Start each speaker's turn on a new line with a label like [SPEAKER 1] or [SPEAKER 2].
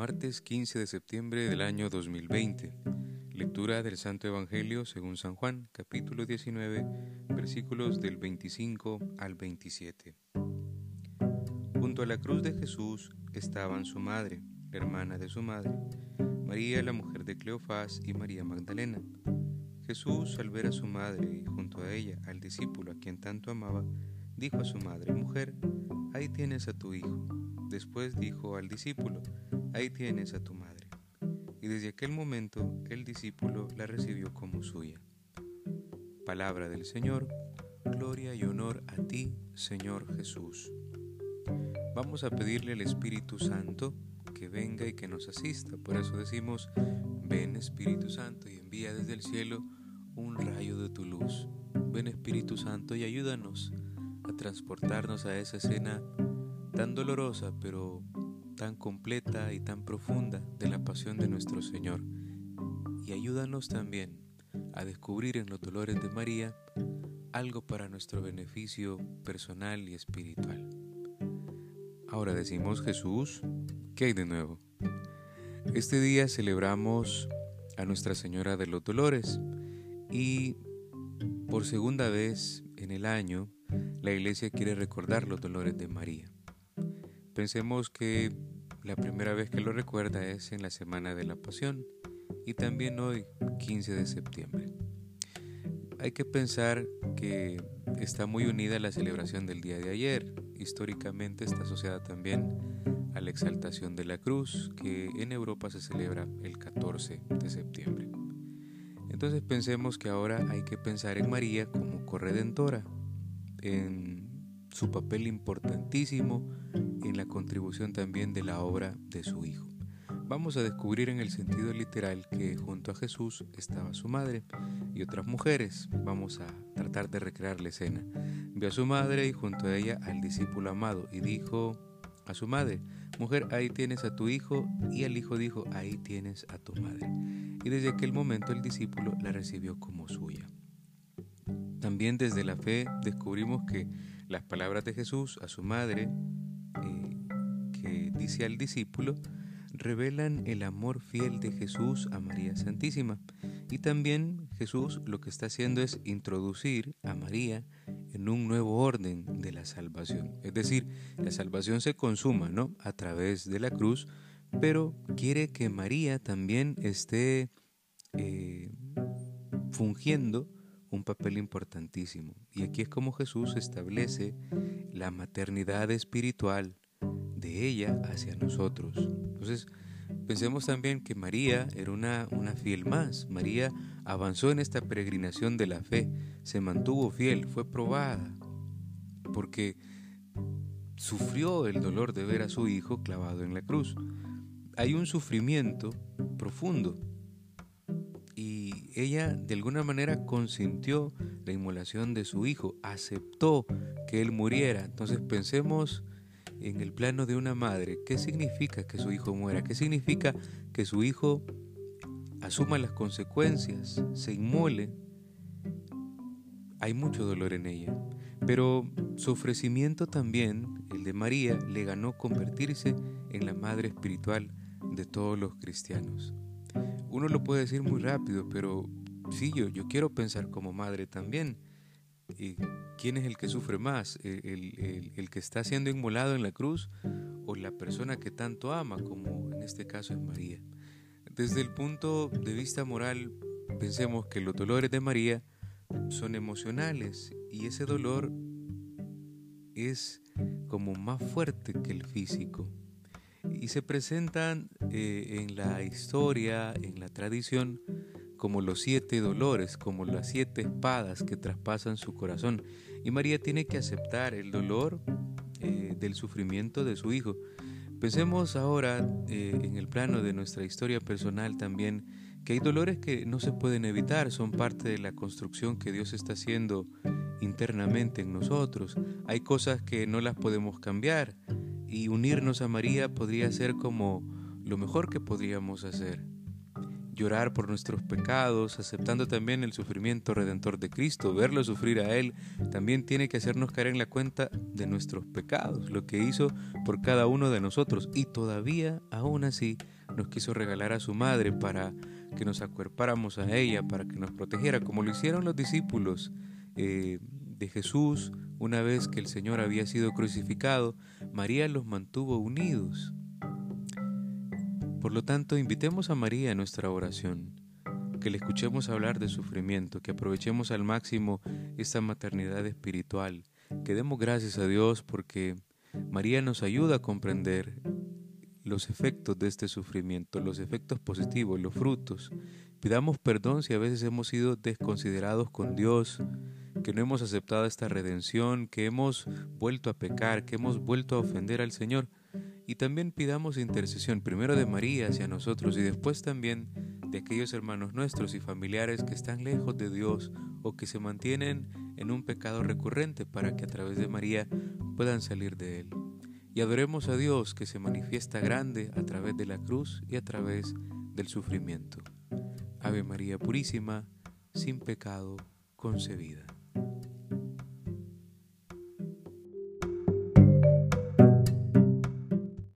[SPEAKER 1] Martes 15 de septiembre del año 2020. Lectura del Santo Evangelio según San Juan, capítulo 19, versículos del 25 al 27. Junto a la cruz de Jesús estaban su madre, la hermana de su madre, María la mujer de Cleofás y María Magdalena. Jesús, al ver a su madre y junto a ella al discípulo a quien tanto amaba, dijo a su madre, Mujer, ahí tienes a tu hijo. Después dijo al discípulo, ahí tienes a tu madre. Y desde aquel momento el discípulo la recibió como suya. Palabra del Señor, gloria y honor a ti, Señor Jesús. Vamos a pedirle al Espíritu Santo que venga y que nos asista. Por eso decimos, ven Espíritu Santo y envía desde el cielo un rayo de tu luz. Ven Espíritu Santo y ayúdanos a transportarnos a esa escena tan dolorosa pero tan completa y tan profunda de la pasión de nuestro Señor. Y ayúdanos también a descubrir en los dolores de María algo para nuestro beneficio personal y espiritual. Ahora decimos Jesús, ¿qué hay de nuevo? Este día celebramos a Nuestra Señora de los Dolores y por segunda vez en el año la iglesia quiere recordar los dolores de María. Pensemos que la primera vez que lo recuerda es en la Semana de la Pasión y también hoy, 15 de septiembre. Hay que pensar que está muy unida la celebración del día de ayer. Históricamente está asociada también a la exaltación de la cruz, que en Europa se celebra el 14 de septiembre. Entonces pensemos que ahora hay que pensar en María como corredentora, en su papel importantísimo en la contribución también de la obra de su Hijo. Vamos a descubrir en el sentido literal que junto a Jesús estaba su madre y otras mujeres. Vamos a tratar de recrear la escena. Vio a su madre y junto a ella al discípulo amado y dijo a su madre, mujer, ahí tienes a tu hijo y el hijo dijo, ahí tienes a tu madre. Y desde aquel momento el discípulo la recibió como suya. También desde la fe descubrimos que las palabras de Jesús a su madre, eh, que dice al discípulo, revelan el amor fiel de Jesús a María Santísima. Y también Jesús lo que está haciendo es introducir a María en un nuevo orden de la salvación. Es decir, la salvación se consuma ¿no? a través de la cruz, pero quiere que María también esté eh, fungiendo un papel importantísimo. Y aquí es como Jesús establece la maternidad espiritual de ella hacia nosotros. Entonces, pensemos también que María era una, una fiel más. María avanzó en esta peregrinación de la fe, se mantuvo fiel, fue probada, porque sufrió el dolor de ver a su hijo clavado en la cruz. Hay un sufrimiento profundo ella de alguna manera consintió la inmolación de su hijo, aceptó que él muriera. Entonces pensemos en el plano de una madre, ¿qué significa que su hijo muera? ¿Qué significa que su hijo asuma las consecuencias, se inmole? Hay mucho dolor en ella, pero su ofrecimiento también, el de María, le ganó convertirse en la madre espiritual de todos los cristianos. Uno lo puede decir muy rápido, pero sí, yo, yo quiero pensar como madre también. ¿Y ¿Quién es el que sufre más? ¿El, el, que está siendo inmolado en la cruz o la persona que tanto ama, como en este caso es María? Desde el punto de vista moral, pensemos que los dolores de María son emocionales y ese dolor es como más fuerte que el físico y se presentan eh, en la historia, en la tradición, como los siete dolores, como las siete espadas que traspasan su corazón. Y María tiene que aceptar el dolor eh, del sufrimiento de su hijo. Pensemos ahora eh, en el plano de nuestra historia personal también, que hay dolores que no se pueden evitar, son parte de la construcción que Dios está haciendo internamente en nosotros. Hay cosas que no las podemos cambiar, y unirnos a María podría ser como lo mejor que podríamos hacer. llorar por nuestros pecados, aceptando también el sufrimiento redentor de Cristo, verlo sufrir a Él, también tiene que hacernos caer en la cuenta de nuestros pecados, lo que hizo por cada uno de nosotros. Y todavía, aún así, nos quiso regalar a su madre para que nos acuerpáramos a ella, para que nos protegiera, como lo hicieron los discípulos eh, de Jesús una vez que el Señor había sido crucificado. María los mantuvo unidos. Por lo tanto, invitemos a María a nuestra oración, que le escuchemos hablar de sufrimiento, que aprovechemos al máximo esta maternidad espiritual, que demos gracias a Dios porque María nos ayuda a comprender los efectos de este sufrimiento, los efectos positivos, los frutos. Pidamos perdón si a veces hemos sido desconsiderados con Dios, que no hemos aceptado esta redención, que hemos vuelto a pecar, que hemos vuelto a ofender al Señor. Y también pidamos intercesión primero de María hacia nosotros y después también de aquellos hermanos nuestros y familiares que están lejos de Dios o que se mantienen en un pecado recurrente para que a través de María puedan salir de él. Y adoremos a Dios que se manifiesta grande a través de la cruz y a través del sufrimiento. Ave María Purísima, sin pecado concebida.